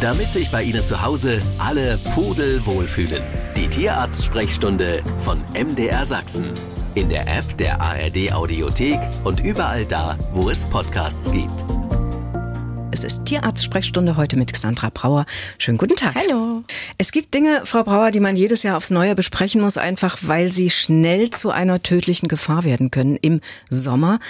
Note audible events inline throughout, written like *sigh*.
damit sich bei Ihnen zu Hause alle Pudel wohlfühlen. Die Tierarzt-Sprechstunde von MDR Sachsen. In der App der ARD Audiothek und überall da, wo es Podcasts gibt. Es ist Tierarzt-Sprechstunde heute mit Xandra Brauer. Schönen guten Tag. Hallo. Es gibt Dinge, Frau Brauer, die man jedes Jahr aufs Neue besprechen muss, einfach weil sie schnell zu einer tödlichen Gefahr werden können im Sommer.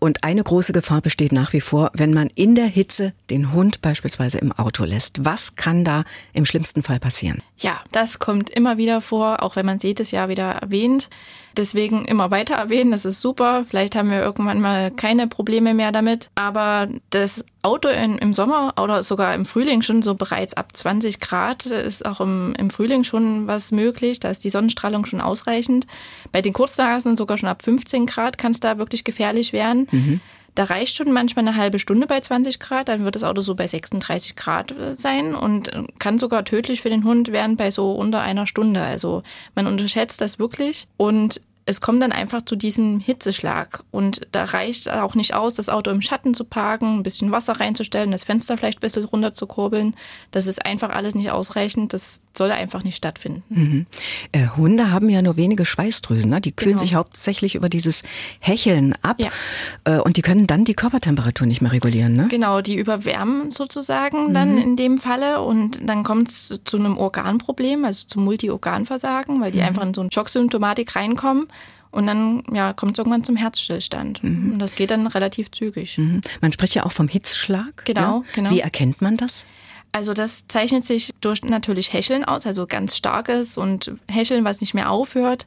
Und eine große Gefahr besteht nach wie vor, wenn man in der Hitze den Hund beispielsweise im Auto lässt. Was kann da im schlimmsten Fall passieren? Ja, das kommt immer wieder vor, auch wenn man es jedes Jahr wieder erwähnt. Deswegen immer weiter erwähnen, das ist super. Vielleicht haben wir irgendwann mal keine Probleme mehr damit. Aber das Auto in, im Sommer oder sogar im Frühling schon so bereits ab 20 Grad ist auch im, im Frühling schon was möglich. Da ist die Sonnenstrahlung schon ausreichend. Bei den Kurznasen sogar schon ab 15 Grad kann es da wirklich gefährlich werden. Mhm. Da reicht schon manchmal eine halbe Stunde bei 20 Grad, dann wird das Auto so bei 36 Grad äh, sein und äh, kann sogar tödlich für den Hund werden bei so unter einer Stunde. Also man unterschätzt das wirklich und es kommt dann einfach zu diesem Hitzeschlag. Und da reicht auch nicht aus, das Auto im Schatten zu parken, ein bisschen Wasser reinzustellen, das Fenster vielleicht ein bisschen runter zu kurbeln. Das ist einfach alles nicht ausreichend. Das soll einfach nicht stattfinden. Mhm. Äh, Hunde haben ja nur wenige Schweißdrüsen. Ne? Die kühlen genau. sich hauptsächlich über dieses Hecheln ab. Ja. Äh, und die können dann die Körpertemperatur nicht mehr regulieren. Ne? Genau, die überwärmen sozusagen mhm. dann in dem Falle. Und dann kommt es zu einem Organproblem, also zum Multiorganversagen, weil die mhm. einfach in so eine Schocksymptomatik reinkommen. Und dann ja, kommt es irgendwann zum Herzstillstand. Mhm. Und das geht dann relativ zügig. Mhm. Man spricht ja auch vom Hitzschlag. Genau, ja? genau. Wie erkennt man das? Also das zeichnet sich durch natürlich Hecheln aus, also ganz starkes und Hecheln, was nicht mehr aufhört.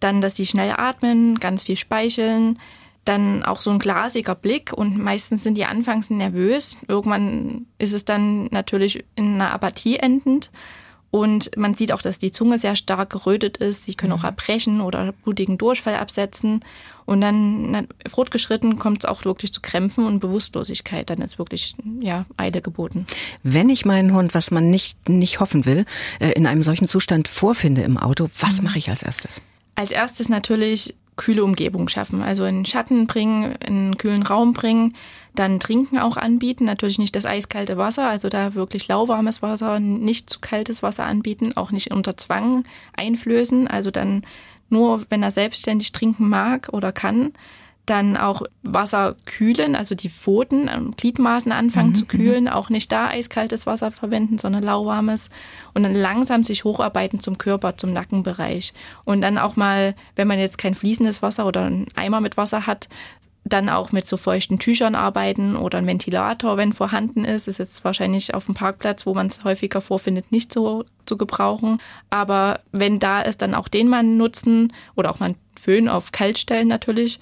Dann, dass sie schnell atmen, ganz viel speicheln. Dann auch so ein glasiger Blick und meistens sind die anfangs nervös. Irgendwann ist es dann natürlich in einer Apathie endend. Und man sieht auch, dass die Zunge sehr stark gerötet ist. Sie können auch mhm. erbrechen oder blutigen Durchfall absetzen. Und dann fortgeschritten kommt es auch wirklich zu Krämpfen und Bewusstlosigkeit. Dann ist wirklich ja Eile geboten. Wenn ich meinen Hund, was man nicht nicht hoffen will, äh, in einem solchen Zustand vorfinde im Auto, was mhm. mache ich als erstes? Als erstes natürlich kühle Umgebung schaffen. Also in Schatten bringen, in einen kühlen Raum bringen, dann Trinken auch anbieten. Natürlich nicht das eiskalte Wasser, also da wirklich lauwarmes Wasser, nicht zu kaltes Wasser anbieten, auch nicht unter Zwang einflößen. Also dann nur, wenn er selbstständig trinken mag oder kann dann auch Wasser kühlen, also die Pfoten, ähm, Gliedmaßen anfangen mhm, zu kühlen, mhm. auch nicht da eiskaltes Wasser verwenden, sondern lauwarmes und dann langsam sich hocharbeiten zum Körper, zum Nackenbereich und dann auch mal, wenn man jetzt kein fließendes Wasser oder einen Eimer mit Wasser hat, dann auch mit so feuchten Tüchern arbeiten oder ein Ventilator, wenn vorhanden ist. Ist jetzt wahrscheinlich auf dem Parkplatz, wo man es häufiger vorfindet, nicht so zu gebrauchen. Aber wenn da ist, dann auch den mal nutzen oder auch mal einen Föhn auf Kaltstellen natürlich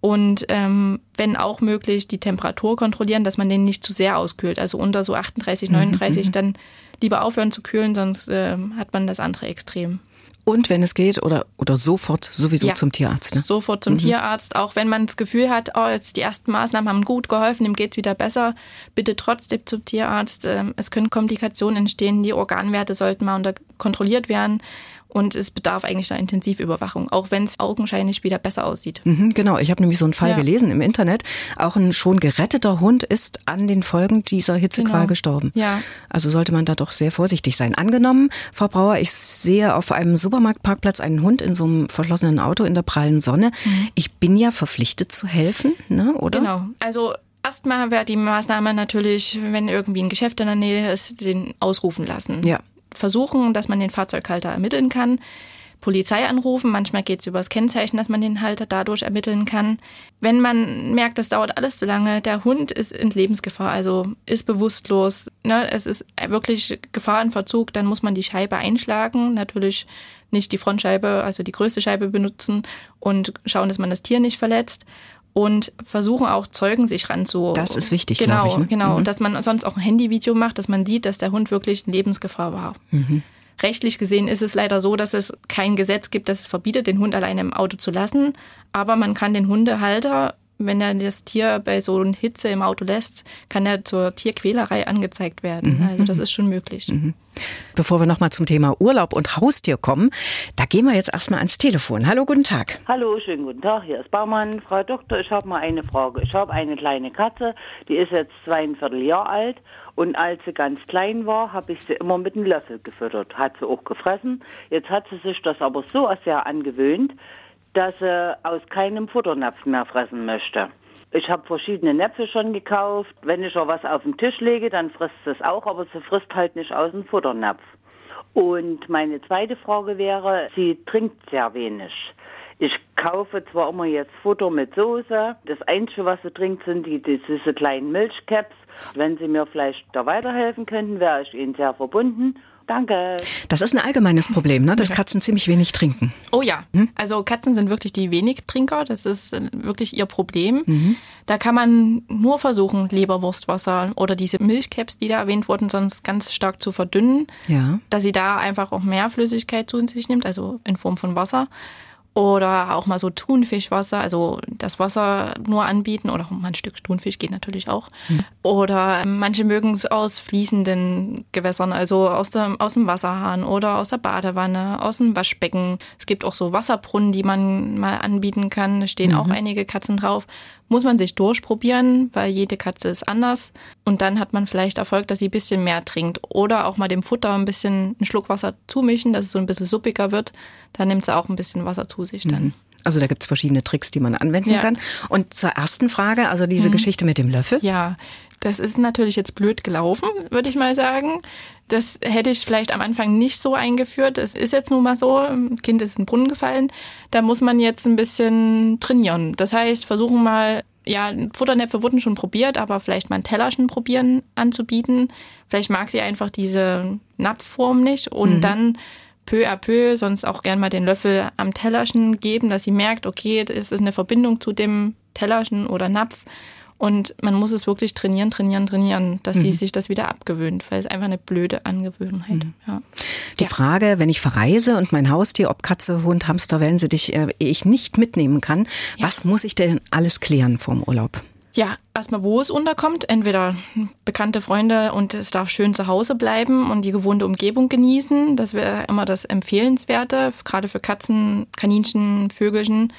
und ähm, wenn auch möglich, die Temperatur kontrollieren, dass man den nicht zu sehr auskühlt. Also unter so 38, 39 mhm. dann lieber aufhören zu kühlen, sonst äh, hat man das andere Extrem. Und wenn es geht, oder, oder sofort sowieso ja, zum Tierarzt. Ne? Sofort zum mhm. Tierarzt, auch wenn man das Gefühl hat, oh, jetzt die ersten Maßnahmen haben gut geholfen, ihm geht's wieder besser, bitte trotzdem zum Tierarzt. Ähm, es können Komplikationen entstehen, die Organwerte sollten mal unter kontrolliert werden. Und es bedarf eigentlich einer Intensivüberwachung, auch wenn es augenscheinlich wieder besser aussieht. Mhm, genau, ich habe nämlich so einen Fall ja. gelesen im Internet. Auch ein schon geretteter Hund ist an den Folgen dieser Hitzequal genau. gestorben. Ja. Also sollte man da doch sehr vorsichtig sein. Angenommen, Frau Brauer, ich sehe auf einem Supermarktparkplatz einen Hund in so einem verschlossenen Auto in der prallen Sonne. Mhm. Ich bin ja verpflichtet zu helfen, ne? oder? Genau. Also Erstmal wäre die Maßnahme natürlich, wenn irgendwie ein Geschäft in der Nähe ist, den ausrufen lassen. Ja versuchen, dass man den Fahrzeughalter ermitteln kann. Polizei anrufen, manchmal geht es über das Kennzeichen, dass man den Halter dadurch ermitteln kann. Wenn man merkt, das dauert alles zu lange, der Hund ist in Lebensgefahr, also ist bewusstlos, ne, es ist wirklich Gefahr in Verzug, dann muss man die Scheibe einschlagen, natürlich nicht die Frontscheibe, also die größte Scheibe benutzen und schauen, dass man das Tier nicht verletzt und versuchen auch Zeugen sich ranzu. Das ist wichtig, genau, ich. Ne? Genau, mhm. dass man sonst auch ein Handyvideo macht, dass man sieht, dass der Hund wirklich in Lebensgefahr war. Mhm. Rechtlich gesehen ist es leider so, dass es kein Gesetz gibt, das es verbietet, den Hund alleine im Auto zu lassen. Aber man kann den Hundehalter wenn er das Tier bei so einer Hitze im Auto lässt, kann er zur Tierquälerei angezeigt werden. Mhm. Also das ist schon möglich. Mhm. Bevor wir nochmal zum Thema Urlaub und Haustier kommen, da gehen wir jetzt erstmal ans Telefon. Hallo, guten Tag. Hallo, schönen guten Tag. Hier ist Baumann. Frau Doktor, ich habe mal eine Frage. Ich habe eine kleine Katze, die ist jetzt zweieinviertel Jahr alt und als sie ganz klein war, habe ich sie immer mit einem Löffel gefüttert. Hat sie auch gefressen. Jetzt hat sie sich das aber so sehr angewöhnt, dass sie aus keinem Futternapf mehr fressen möchte. Ich habe verschiedene Näpfe schon gekauft. Wenn ich auch was auf den Tisch lege, dann frisst es auch, aber sie frisst halt nicht aus dem Futternapf. Und meine zweite Frage wäre, sie trinkt sehr wenig. Ich kaufe zwar immer jetzt Futter mit Soße. Das Einzige, was sie trinkt, sind die, die diese kleinen Milchcaps. Wenn Sie mir vielleicht da weiterhelfen könnten, wäre ich Ihnen sehr verbunden. Danke. Das ist ein allgemeines Problem, ne? dass Katzen ziemlich wenig trinken. Oh ja, hm? also Katzen sind wirklich die wenig Trinker. Das ist äh, wirklich ihr Problem. Mhm. Da kann man nur versuchen, Leberwurstwasser oder diese Milchcaps, die da erwähnt wurden, sonst ganz stark zu verdünnen. Ja. Dass sie da einfach auch mehr Flüssigkeit zu sich nimmt, also in Form von Wasser. Oder auch mal so Thunfischwasser, also das Wasser nur anbieten oder mal ein Stück Thunfisch geht natürlich auch. Mhm. Oder manche mögen es aus fließenden Gewässern, also aus dem, aus dem Wasserhahn oder aus der Badewanne, aus dem Waschbecken. Es gibt auch so Wasserbrunnen, die man mal anbieten kann. Da stehen mhm. auch einige Katzen drauf muss man sich durchprobieren, weil jede Katze ist anders. Und dann hat man vielleicht Erfolg, dass sie ein bisschen mehr trinkt. Oder auch mal dem Futter ein bisschen einen Schluck Wasser zumischen, dass es so ein bisschen suppiger wird. Dann nimmt sie auch ein bisschen Wasser zu sich dann. Mhm. Also da gibt es verschiedene Tricks, die man anwenden ja. kann. Und zur ersten Frage, also diese mhm. Geschichte mit dem Löffel. Ja, das ist natürlich jetzt blöd gelaufen, würde ich mal sagen. Das hätte ich vielleicht am Anfang nicht so eingeführt. Es ist jetzt nun mal so, Kind ist in den Brunnen gefallen. Da muss man jetzt ein bisschen trainieren. Das heißt, versuchen mal, ja, Futternäpfe wurden schon probiert, aber vielleicht mal ein Tellerchen probieren anzubieten. Vielleicht mag sie einfach diese Napfform nicht und mhm. dann peu à peu sonst auch gern mal den Löffel am Tellerchen geben, dass sie merkt, okay, es ist eine Verbindung zu dem Tellerchen oder Napf und man muss es wirklich trainieren, trainieren, trainieren, dass mhm. die sich das wieder abgewöhnt, weil es einfach eine blöde Angewohnheit. Mhm. Ja. Die ja. Frage, wenn ich verreise und mein Haustier, ob Katze, Hund, Hamster, Wellensittich, äh, ich nicht mitnehmen kann, ja. was muss ich denn alles klären vom Urlaub? Ja, erstmal, wo es unterkommt. Entweder bekannte Freunde und es darf schön zu Hause bleiben und die gewohnte Umgebung genießen. Das wäre immer das Empfehlenswerte, gerade für Katzen, Kaninchen, Vögelchen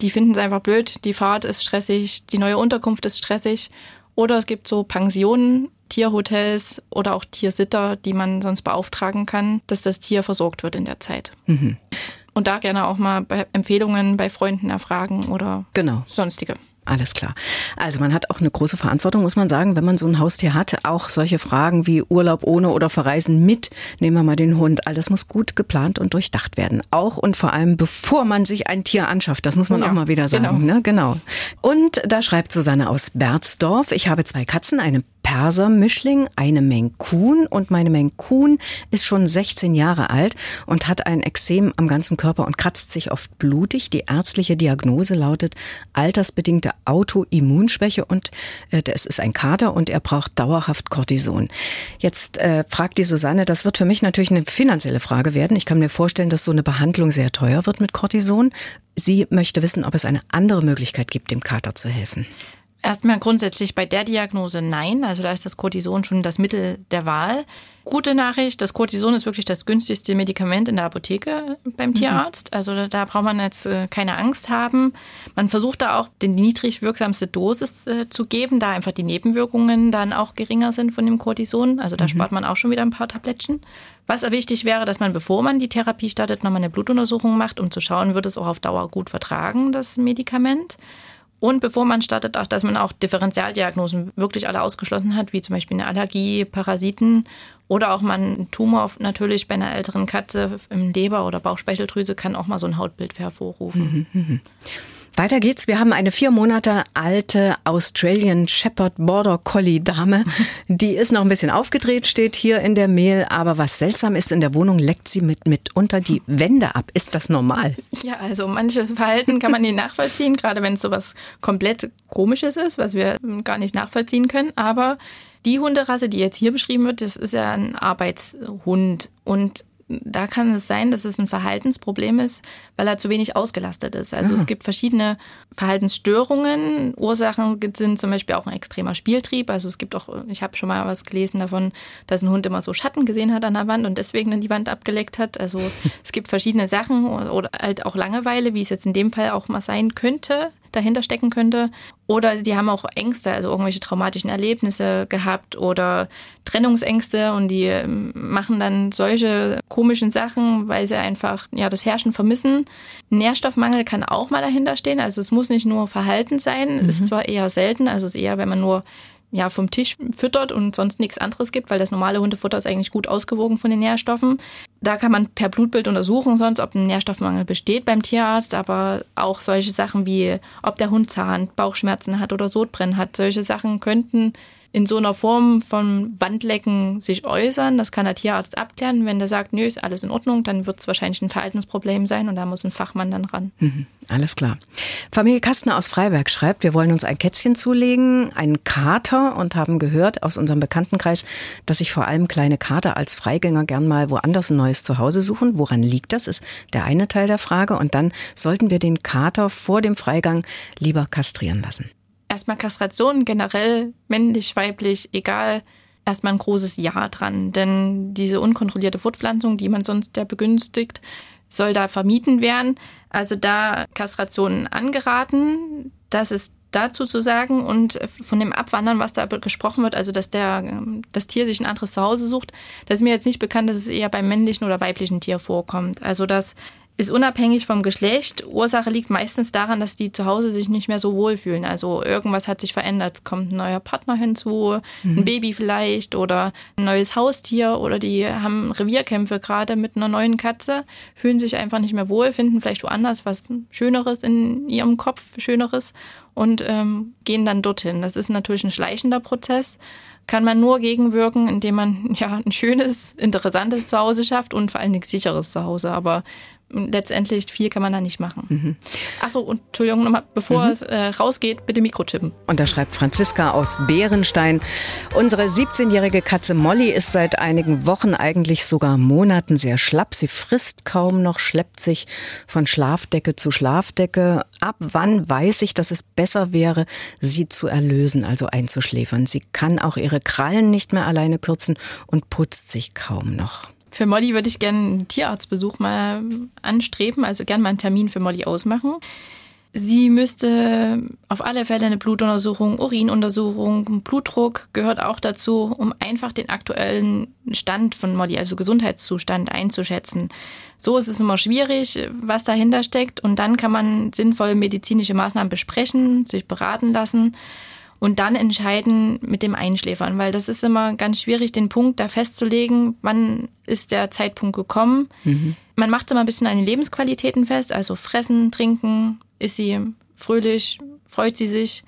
die finden es einfach blöd, die Fahrt ist stressig, die neue Unterkunft ist stressig. Oder es gibt so Pensionen, Tierhotels oder auch Tiersitter, die man sonst beauftragen kann, dass das Tier versorgt wird in der Zeit. Mhm. Und da gerne auch mal bei Empfehlungen bei Freunden erfragen oder genau. sonstige. Alles klar. Also man hat auch eine große Verantwortung, muss man sagen, wenn man so ein Haustier hat. Auch solche Fragen wie Urlaub ohne oder Verreisen mit, nehmen wir mal den Hund. All das muss gut geplant und durchdacht werden. Auch und vor allem, bevor man sich ein Tier anschafft. Das muss man ja, auch mal wieder sagen. Genau. Ne? genau. Und da schreibt Susanne aus Berzdorf, ich habe zwei Katzen, eine Perser-Mischling, eine Menkun und meine Menkun ist schon 16 Jahre alt und hat ein Exem am ganzen Körper und kratzt sich oft blutig. Die ärztliche Diagnose lautet altersbedingte Autoimmunschwäche und äh, es ist ein Kater und er braucht dauerhaft Cortison. Jetzt äh, fragt die Susanne, das wird für mich natürlich eine finanzielle Frage werden. Ich kann mir vorstellen, dass so eine Behandlung sehr teuer wird mit Cortison. Sie möchte wissen, ob es eine andere Möglichkeit gibt, dem Kater zu helfen. Erstmal grundsätzlich bei der Diagnose nein. Also da ist das Cortison schon das Mittel der Wahl. Gute Nachricht, das Cortison ist wirklich das günstigste Medikament in der Apotheke beim mhm. Tierarzt. Also da, da braucht man jetzt äh, keine Angst haben. Man versucht da auch die niedrig wirksamste Dosis äh, zu geben, da einfach die Nebenwirkungen dann auch geringer sind von dem Cortison. Also da mhm. spart man auch schon wieder ein paar Tablettchen. Was wichtig wäre, dass man, bevor man die Therapie startet, nochmal eine Blutuntersuchung macht, um zu schauen, wird es auch auf Dauer gut vertragen, das Medikament. Und bevor man startet, auch, dass man auch Differentialdiagnosen wirklich alle ausgeschlossen hat, wie zum Beispiel eine Allergie, Parasiten oder auch mal ein Tumor natürlich bei einer älteren Katze im Leber- oder Bauchspeicheldrüse kann auch mal so ein Hautbild hervorrufen. Mhm, mh. Weiter geht's. Wir haben eine vier Monate alte Australian Shepherd Border Collie Dame. *laughs* Die ist noch ein bisschen aufgedreht, steht hier in der Mail. Aber was seltsam ist, in der Wohnung leckt sie mit, mitunter die Wände ab. Ist das normal? Ja, also manches Verhalten kann man nicht *laughs* nachvollziehen, gerade wenn es so was komplett Komisches ist, was wir gar nicht nachvollziehen können. Aber die Hunderasse, die jetzt hier beschrieben wird, das ist ja ein Arbeitshund. Und da kann es sein, dass es ein Verhaltensproblem ist, weil er zu wenig ausgelastet ist. Also Aha. es gibt verschiedene Verhaltensstörungen. Ursachen sind zum Beispiel auch ein extremer Spieltrieb. Also es gibt auch, ich habe schon mal was gelesen davon, dass ein Hund immer so Schatten gesehen hat an der Wand und deswegen in die Wand abgeleckt hat. Also *laughs* es gibt verschiedene Sachen oder halt auch Langeweile, wie es jetzt in dem Fall auch mal sein könnte dahinter stecken könnte. Oder die haben auch Ängste, also irgendwelche traumatischen Erlebnisse gehabt oder Trennungsängste und die ähm, machen dann solche komischen Sachen, weil sie einfach ja das Herrschen vermissen. Nährstoffmangel kann auch mal dahinter stehen. Also es muss nicht nur Verhalten sein, mhm. ist zwar eher selten, also es ist eher, wenn man nur ja, vom Tisch füttert und sonst nichts anderes gibt, weil das normale Hundefutter ist eigentlich gut ausgewogen von den Nährstoffen. Da kann man per Blutbild untersuchen, sonst ob ein Nährstoffmangel besteht beim Tierarzt, aber auch solche Sachen wie, ob der Hund Zahn, Bauchschmerzen hat oder Sodbrennen hat, solche Sachen könnten in so einer Form von Wandlecken sich äußern. Das kann der Tierarzt abklären. Wenn der sagt, nö, ist alles in Ordnung, dann wird es wahrscheinlich ein Verhaltensproblem sein und da muss ein Fachmann dann ran. Mhm, alles klar. Familie Kastner aus Freiberg schreibt, wir wollen uns ein Kätzchen zulegen, einen Kater und haben gehört aus unserem Bekanntenkreis, dass sich vor allem kleine Kater als Freigänger gern mal woanders ein neues Zuhause suchen. Woran liegt das? Ist der eine Teil der Frage. Und dann sollten wir den Kater vor dem Freigang lieber kastrieren lassen erstmal Kastration generell, männlich, weiblich, egal, erstmal ein großes Ja dran. Denn diese unkontrollierte Fortpflanzung, die man sonst ja begünstigt, soll da vermieden werden. Also da Kastrationen angeraten, das ist dazu zu sagen und von dem Abwandern, was da gesprochen wird, also dass der, das Tier sich ein anderes Zuhause sucht, das ist mir jetzt nicht bekannt, dass es eher beim männlichen oder weiblichen Tier vorkommt. Also dass ist unabhängig vom Geschlecht. Ursache liegt meistens daran, dass die zu Hause sich nicht mehr so wohlfühlen. Also irgendwas hat sich verändert. Es kommt ein neuer Partner hinzu, mhm. ein Baby vielleicht oder ein neues Haustier oder die haben Revierkämpfe gerade mit einer neuen Katze, fühlen sich einfach nicht mehr wohl, finden vielleicht woanders was Schöneres in ihrem Kopf, Schöneres und ähm, gehen dann dorthin. Das ist natürlich ein schleichender Prozess kann man nur gegenwirken, indem man ja ein schönes, interessantes Zuhause schafft und vor allen Dingen sicheres Zuhause. Aber letztendlich viel kann man da nicht machen. Mhm. Achso, und Entschuldigung nochmal, bevor mhm. es äh, rausgeht, bitte Mikrochippen. Und da schreibt Franziska aus Bärenstein, unsere 17-jährige Katze Molly ist seit einigen Wochen, eigentlich sogar Monaten sehr schlapp. Sie frisst kaum noch, schleppt sich von Schlafdecke zu Schlafdecke. Ab wann weiß ich, dass es besser wäre, sie zu erlösen, also einzuschläfern? Sie kann auch ihre Krallen nicht mehr alleine kürzen und putzt sich kaum noch. Für Molly würde ich gerne einen Tierarztbesuch mal anstreben, also gerne mal einen Termin für Molly ausmachen. Sie müsste auf alle Fälle eine Blutuntersuchung, Urinuntersuchung, Blutdruck gehört auch dazu, um einfach den aktuellen Stand von Molly, also Gesundheitszustand einzuschätzen. So ist es immer schwierig, was dahinter steckt und dann kann man sinnvoll medizinische Maßnahmen besprechen, sich beraten lassen und dann entscheiden mit dem Einschläfern, weil das ist immer ganz schwierig, den Punkt da festzulegen, wann ist der Zeitpunkt gekommen. Mhm. Man macht immer ein bisschen an den Lebensqualitäten fest, also fressen, trinken, ist sie fröhlich, freut sie sich.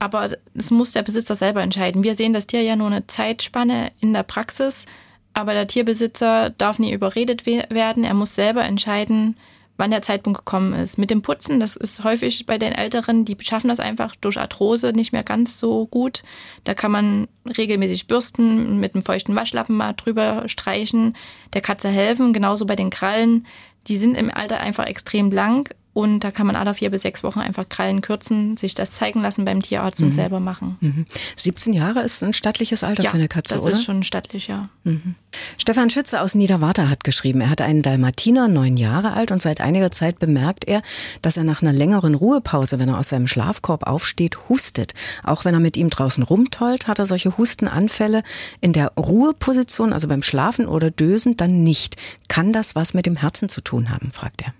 Aber es muss der Besitzer selber entscheiden. Wir sehen das Tier ja nur eine Zeitspanne in der Praxis, aber der Tierbesitzer darf nie überredet werden. Er muss selber entscheiden, wann der Zeitpunkt gekommen ist. Mit dem Putzen, das ist häufig bei den Älteren, die schaffen das einfach durch Arthrose nicht mehr ganz so gut. Da kann man regelmäßig bürsten, mit einem feuchten Waschlappen mal drüber streichen, der Katze helfen, genauso bei den Krallen. Die sind im Alter einfach extrem lang und da kann man alle vier bis sechs Wochen einfach Krallen kürzen, sich das zeigen lassen beim Tierarzt mhm. und selber machen. Mhm. 17 Jahre ist ein stattliches Alter ja, für eine Katze, das oder? Das ist schon stattlich, ja. Mhm. Stefan Schütze aus Niederwarter hat geschrieben, er hat einen Dalmatiner, neun Jahre alt und seit einiger Zeit bemerkt er, dass er nach einer längeren Ruhepause, wenn er aus seinem Schlafkorb aufsteht, hustet. Auch wenn er mit ihm draußen rumtollt, hat er solche Hustenanfälle in der Ruheposition, also beim Schlafen oder Dösen, dann nicht. Kann das was mit dem Herzen zu tun haben, fragt er.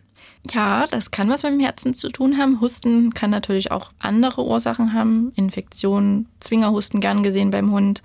Ja, das kann was mit dem Herzen zu tun haben. Husten kann natürlich auch andere Ursachen haben. Infektionen, Zwingerhusten gern gesehen beim Hund.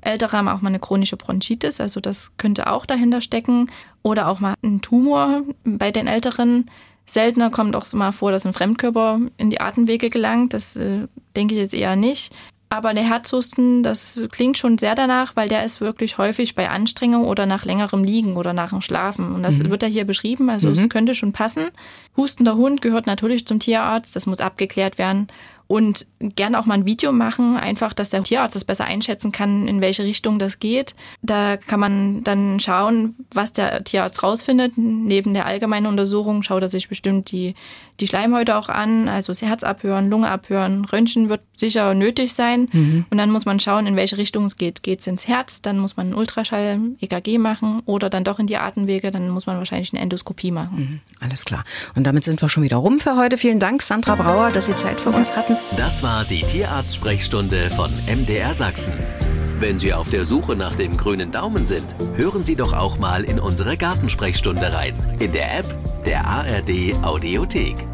Ältere haben auch mal eine chronische Bronchitis, also das könnte auch dahinter stecken. Oder auch mal ein Tumor bei den Älteren. Seltener kommt auch mal vor, dass ein Fremdkörper in die Atemwege gelangt. Das äh, denke ich jetzt eher nicht. Aber der Herzhusten, das klingt schon sehr danach, weil der ist wirklich häufig bei Anstrengung oder nach längerem Liegen oder nach dem Schlafen. Und das mhm. wird da hier beschrieben, also mhm. es könnte schon passen. Hustender Hund gehört natürlich zum Tierarzt, das muss abgeklärt werden. und gerne auch mal ein Video machen, einfach, dass der Tierarzt das besser einschätzen kann, in welche Richtung das geht. Da kann man dann schauen, was der Tierarzt rausfindet. Neben der allgemeinen Untersuchung schaut er sich bestimmt die, die Schleimhäute auch an, also das Herz abhören, Lunge abhören. Röntgen wird sicher nötig sein. Mhm. Und dann muss man schauen, in welche Richtung es geht. Geht es ins Herz, dann muss man einen Ultraschall, EKG machen oder dann doch in die Atemwege, dann muss man wahrscheinlich eine Endoskopie machen. Mhm. Alles klar. Und damit sind wir schon wieder rum für heute. Vielen Dank, Sandra Brauer, dass Sie Zeit für uns hatten. Das war die Tierarzt-Sprechstunde von MDR Sachsen. Wenn Sie auf der Suche nach dem grünen Daumen sind, hören Sie doch auch mal in unsere Gartensprechstunde rein. In der App der ARD Audiothek.